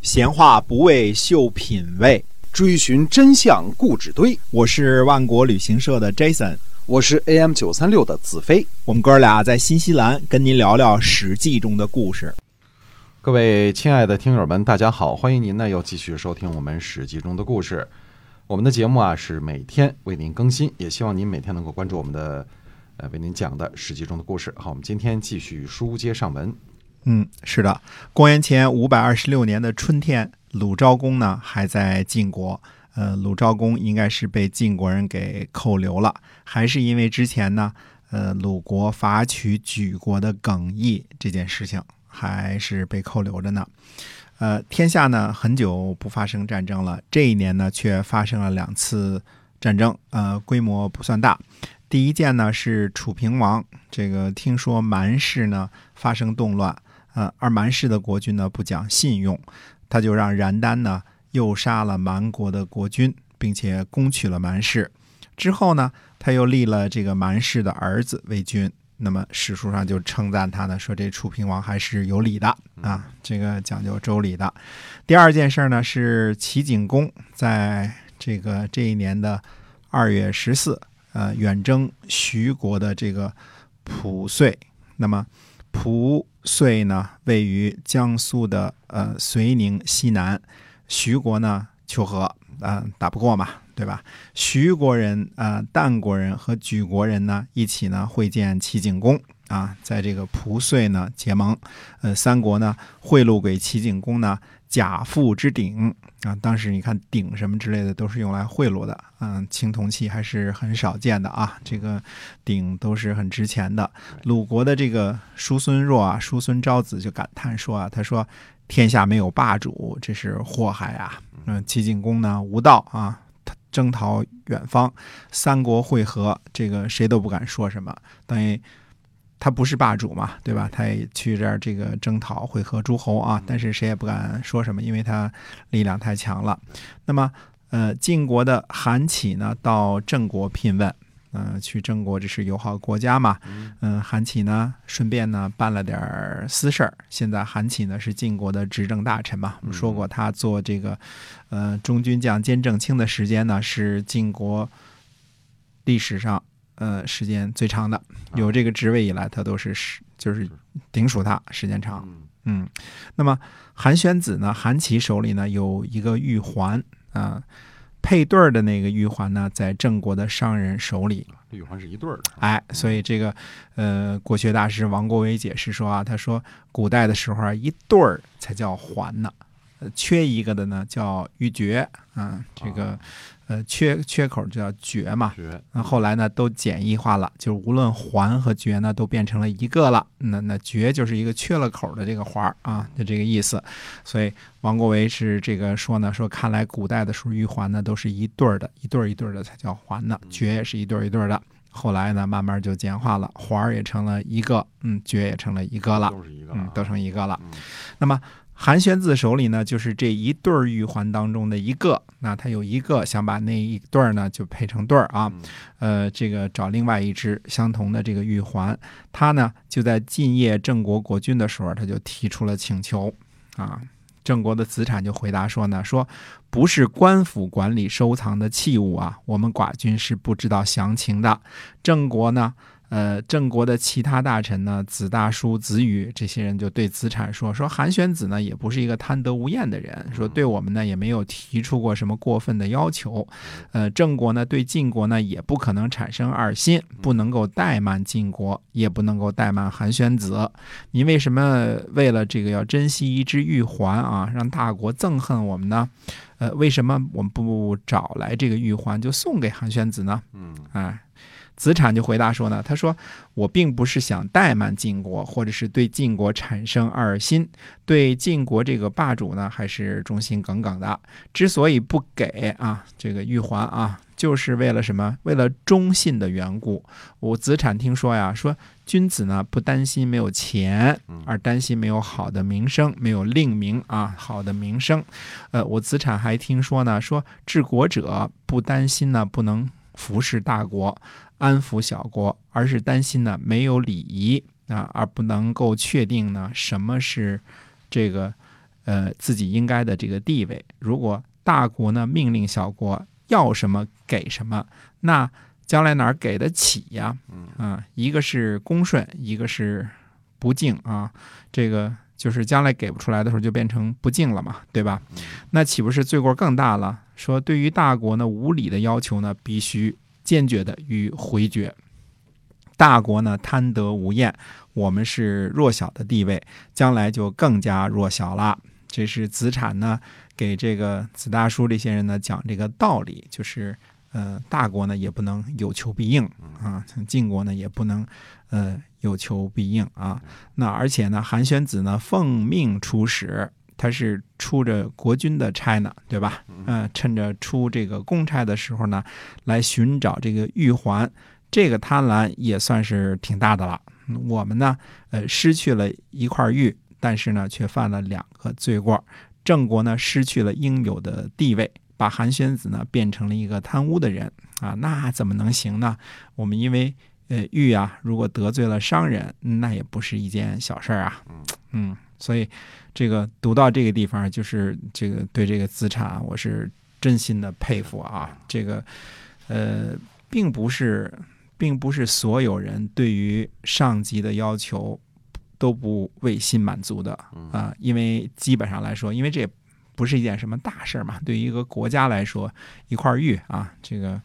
闲话不为秀品味，追寻真相故纸堆。我是万国旅行社的 Jason，我是 AM 九三六的子飞。我们哥俩在新西兰跟您聊聊《史记》中的故事。各位亲爱的听友们，大家好，欢迎您呢又继续收听我们《史记》中的故事。我们的节目啊是每天为您更新，也希望您每天能够关注我们的呃为您讲的《史记》中的故事。好，我们今天继续书接上文。嗯，是的，公元前五百二十六年的春天，鲁昭公呢还在晋国。呃，鲁昭公应该是被晋国人给扣留了，还是因为之前呢，呃，鲁国伐取莒国的耿邑这件事情，还是被扣留着呢。呃，天下呢很久不发生战争了，这一年呢却发生了两次战争，呃，规模不算大。第一件呢是楚平王，这个听说蛮氏呢发生动乱，呃，而蛮氏的国君呢不讲信用，他就让然丹呢诱杀了蛮国的国君，并且攻取了蛮氏。之后呢，他又立了这个蛮氏的儿子为君。那么史书上就称赞他呢，说这楚平王还是有理的啊，这个讲究周礼的。第二件事呢是齐景公在这个这一年的二月十四，呃，远征徐国的这个蒲遂。那么蒲遂呢位于江苏的呃遂宁西南，徐国呢求和，啊、打不过嘛。对吧？徐国人、啊、淡国人和莒国人呢，一起呢会见齐景公啊，在这个蒲遂呢结盟。呃，三国呢贿赂给齐景公呢甲父之鼎啊，当时你看鼎什么之类的都是用来贿赂的，嗯，青铜器还是很少见的啊，这个鼎都是很值钱的。鲁国的这个叔孙弱啊，叔孙昭子就感叹说啊，他说天下没有霸主，这是祸害啊。嗯，齐景公呢无道啊。征讨远方，三国会合，这个谁都不敢说什么，等于他不是霸主嘛，对吧？他也去这儿这个征讨会合诸侯啊，但是谁也不敢说什么，因为他力量太强了。那么，呃，晋国的韩起呢，到郑国聘问。嗯，去郑国这是友好国家嘛？嗯，韩起呢，顺便呢办了点私事儿。现在韩起呢是晋国的执政大臣嘛？我们说过，他做这个呃中军将兼正卿的时间呢是晋国历史上呃时间最长的。有这个职位以来，他都是是就是顶属他时间长。嗯，那么韩宣子呢，韩琦手里呢有一个玉环啊。配对儿的那个玉环呢，在郑国的商人手里。玉环是一对儿的，哎，所以这个呃，国学大师王国维解释说啊，他说古代的时候啊，一对儿才叫环呢，缺一个的呢叫玉珏啊，这个呃缺缺口就叫珏嘛。绝。那后来呢，都简易化了，就无论环和珏呢，都变成了一个了。那那珏就是一个缺了口的这个环啊，就这个意思。所以王国维是这个说呢，说看来古代的时候玉环呢都是一对儿的，一对儿一对儿的才叫环呢，珏也是一对儿一对儿的。后来呢，慢慢就简化了，环儿也成了一个，嗯，珏也成了一个了，都是一个，嗯，都成一个了。嗯那么韩宣子手里呢，就是这一对儿玉环当中的一个，那他有一个想把那一对儿呢就配成对儿啊，呃，这个找另外一只相同的这个玉环，他呢就在晋业郑国国君的时候，他就提出了请求啊。郑国的子产就回答说呢，说不是官府管理收藏的器物啊，我们寡君是不知道详情的。郑国呢，呃，郑国的其他大臣呢，子大叔、子羽这些人就对子产说：“说韩宣子呢，也不是一个贪得无厌的人，说对我们呢也没有提出过什么过分的要求。呃，郑国呢对晋国呢也不可能产生二心，不能够怠慢晋国，也不能够怠慢韩宣子。您为什么为了这个要珍惜一只玉环啊，让大国憎恨我们呢？呃，为什么我们不找来这个玉环就送给韩宣子呢？嗯哎。”子产就回答说呢，他说我并不是想怠慢晋国，或者是对晋国产生二心，对晋国这个霸主呢还是忠心耿耿的。之所以不给啊这个玉环啊，就是为了什么？为了忠信的缘故。我子产听说呀，说君子呢不担心没有钱，而担心没有好的名声，没有令名啊好的名声。呃，我子产还听说呢，说治国者不担心呢不能服侍大国。安抚小国，而是担心呢没有礼仪啊，而不能够确定呢什么是这个呃自己应该的这个地位。如果大国呢命令小国要什么给什么，那将来哪儿给得起呀？啊，一个是恭顺，一个是不敬啊。这个就是将来给不出来的时候，就变成不敬了嘛，对吧？那岂不是罪过更大了？说对于大国呢无理的要求呢，必须坚决的予回绝。大国呢贪得无厌，我们是弱小的地位，将来就更加弱小了。这是子产呢给这个子大叔这些人呢讲这个道理，就是呃大国呢也不能有求必应啊，像晋国呢也不能呃有求必应啊。那而且呢韩宣子呢奉命出使，他是出着国君的差呢，对吧？嗯、趁着出这个公差的时候呢，来寻找这个玉环。这个贪婪也算是挺大的了。我们呢，呃，失去了一块玉，但是呢，却犯了两个罪过。郑国呢，失去了应有的地位，把韩宣子呢变成了一个贪污的人啊，那怎么能行呢？我们因为呃玉啊，如果得罪了商人，那也不是一件小事儿啊。嗯，所以这个读到这个地方，就是这个对这个资产，我是真心的佩服啊。这个呃，并不是。并不是所有人对于上级的要求都不为心满足的啊，因为基本上来说，因为这也不是一件什么大事儿嘛。对于一个国家来说，一块玉啊，这个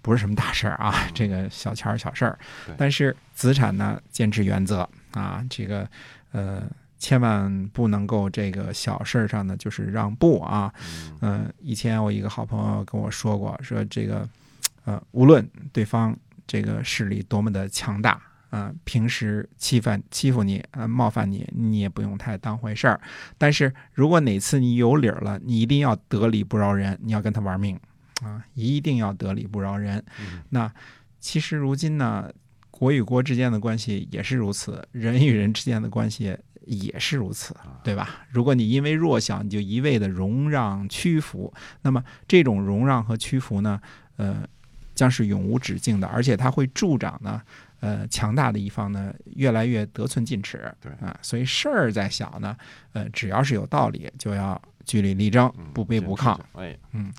不是什么大事儿啊，这个小钱儿小事儿。但是资产呢，坚持原则啊，这个呃，千万不能够这个小事儿上呢就是让步啊。嗯，以前我一个好朋友跟我说过，说这个呃，无论对方。这个势力多么的强大啊！平时欺犯欺负你啊，冒犯你，你也不用太当回事儿。但是如果哪次你有理儿了，你一定要得理不饶人，你要跟他玩命啊！一定要得理不饶人。那其实如今呢，国与国之间的关系也是如此，人与人之间的关系也是如此，对吧？如果你因为弱小，你就一味的容让屈服，那么这种容让和屈服呢，呃。将是永无止境的，而且它会助长呢，呃，强大的一方呢越来越得寸进尺。对啊，所以事儿再小呢，呃，只要是有道理，就要据理力争，不卑不亢。哎，嗯，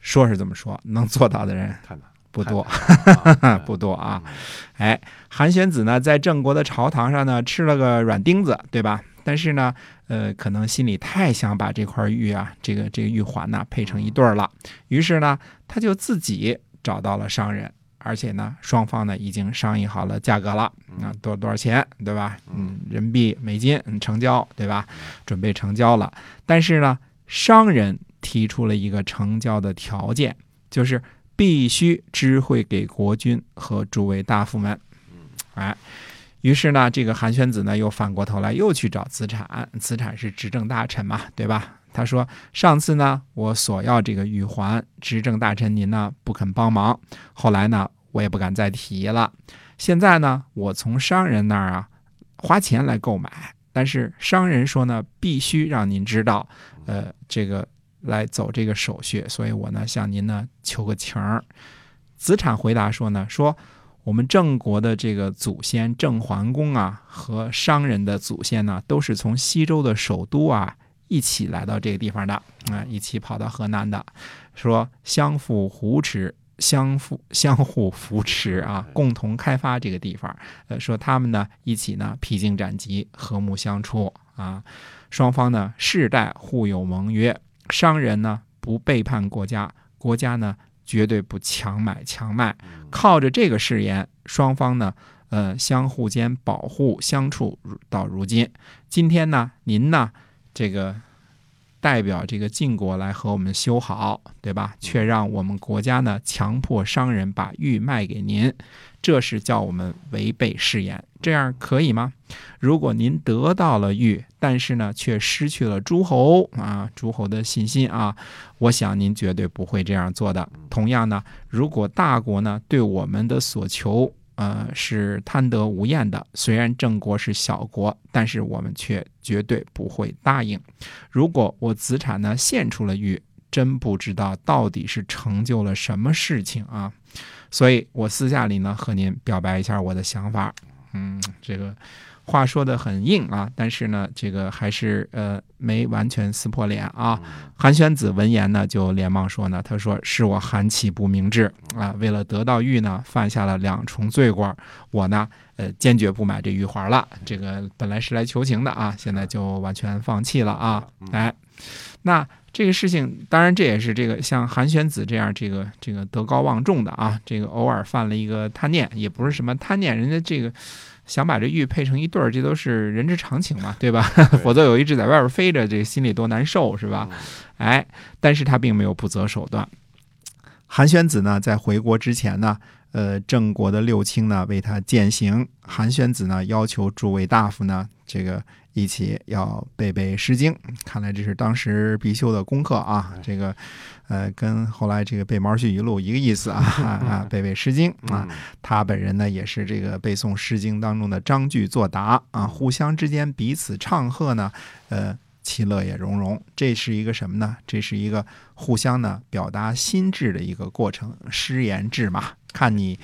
说是这么说，能做到的人不多，不多啊。哎，韩玄子呢，在郑国的朝堂上呢，吃了个软钉子，对吧？但是呢，呃，可能心里太想把这块玉啊，这个这个玉环呢配成一对儿了，于是呢，他就自己。找到了商人，而且呢，双方呢已经商议好了价格了，啊，多多少钱，对吧？嗯，人民币、美金，嗯，成交，对吧？准备成交了。但是呢，商人提出了一个成交的条件，就是必须知会给国君和诸位大夫们。哎，于是呢，这个韩宣子呢又反过头来又去找子产，子产是执政大臣嘛，对吧？他说：“上次呢，我索要这个玉环，执政大臣您呢不肯帮忙。后来呢，我也不敢再提了。现在呢，我从商人那儿啊花钱来购买，但是商人说呢，必须让您知道，呃，这个来走这个手续。所以我呢向您呢求个情儿。”子产回答说呢：“说我们郑国的这个祖先郑桓公啊，和商人的祖先呢，都是从西周的首都啊。”一起来到这个地方的啊，一起跑到河南的，说相互扶持，相互相互扶持啊，共同开发这个地方。呃，说他们呢一起呢披荆斩棘，和睦相处啊，双方呢世代互有盟约，商人呢不背叛国家，国家呢绝对不强买强卖。靠着这个誓言，双方呢呃相互间保护相处到如今。今天呢，您呢？这个代表这个晋国来和我们修好，对吧？却让我们国家呢强迫商人把玉卖给您，这是叫我们违背誓言，这样可以吗？如果您得到了玉，但是呢却失去了诸侯啊，诸侯的信心啊，我想您绝对不会这样做的。同样呢，如果大国呢对我们的所求，呃，是贪得无厌的。虽然郑国是小国，但是我们却绝对不会答应。如果我子产呢献出了玉，真不知道到底是成就了什么事情啊！所以我私下里呢和您表白一下我的想法。嗯，这个话说的很硬啊，但是呢，这个还是呃没完全撕破脸啊。韩宣子闻言呢，就连忙说呢，他说是我韩启不明智啊，为了得到玉呢，犯下了两重罪过，我呢。呃，坚决不买这玉环了。这个本来是来求情的啊，现在就完全放弃了啊。哎，那这个事情，当然这也是这个像韩宣子这样这个这个德高望重的啊，这个偶尔犯了一个贪念，也不是什么贪念，人家这个想把这玉配成一对儿，这都是人之常情嘛，对吧？否则有一只在外边飞着，这心里多难受是吧？哎，但是他并没有不择手段。韩宣子呢，在回国之前呢。呃，郑国的六卿呢为他践行，韩宣子呢要求诸位大夫呢这个一起要背背《诗经》，看来这是当时必修的功课啊。这个呃，跟后来这个背《毛叙语录》一个意思啊 啊，背背《诗经》啊。他本人呢也是这个背诵《诗经》当中的章句作答啊，互相之间彼此唱和呢，呃，其乐也融融。这是一个什么呢？这是一个互相呢表达心智的一个过程，诗言志嘛。看你，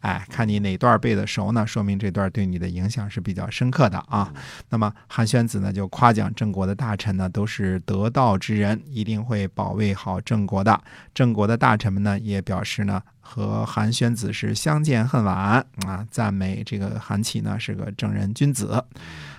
哎，看你哪段背的熟呢？说明这段对你的影响是比较深刻的啊。那么韩宣子呢，就夸奖郑国的大臣呢，都是得道之人，一定会保卫好郑国的。郑国的大臣们呢，也表示呢，和韩宣子是相见恨晚啊，赞美这个韩琦呢是个正人君子。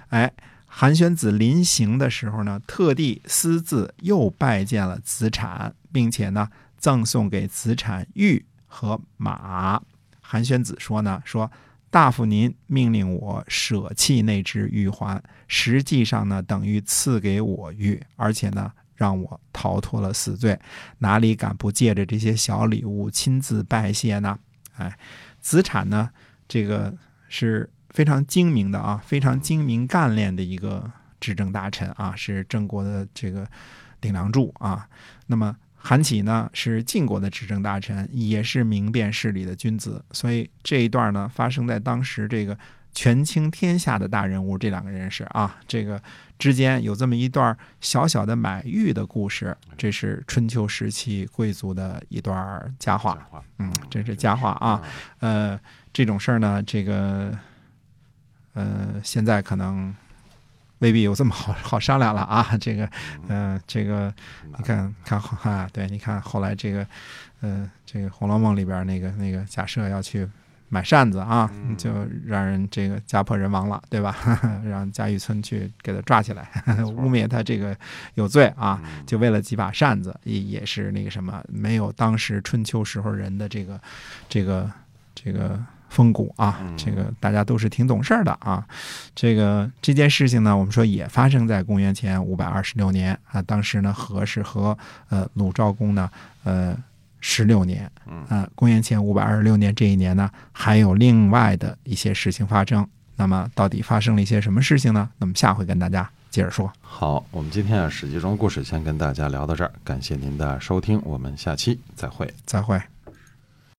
哎，韩宣子临行的时候呢，特地私自又拜见了子产，并且呢，赠送给子产玉。和马，韩宣子说呢，说大夫您命令我舍弃那只玉环，实际上呢等于赐给我玉，而且呢让我逃脱了死罪，哪里敢不借着这些小礼物亲自拜谢呢？哎，子产呢这个是非常精明的啊，非常精明干练的一个执政大臣啊，是郑国的这个顶梁柱啊，那么。韩琦呢是晋国的执政大臣，也是明辨事理的君子，所以这一段呢发生在当时这个权倾天下的大人物这两个人士啊，这个之间有这么一段小小的买玉的故事，这是春秋时期贵族的一段佳话，嗯，这是佳话啊，呃，这种事儿呢，这个呃，现在可能。未必有这么好好商量了啊！这个，嗯，这个，你看看对，你看后来这个，嗯，这个《红楼梦》里边那个那个假设要去买扇子啊，就让人这个家破人亡了，对吧？让贾雨村去给他抓起来，污蔑他这个有罪啊，就为了几把扇子，也也是那个什么，没有当时春秋时候人的这个这个这个。风骨啊，这个大家都是挺懂事儿的啊。这个这件事情呢，我们说也发生在公元前五百二十六年啊。当时呢，和是和呃鲁昭公呢呃十六年，啊，公元前五百二十六年这一年呢，还有另外的一些事情发生。那么到底发生了一些什么事情呢？那么下回跟大家接着说。好，我们今天啊《史记》中故事先跟大家聊到这儿，感谢您的收听，我们下期再会，再会。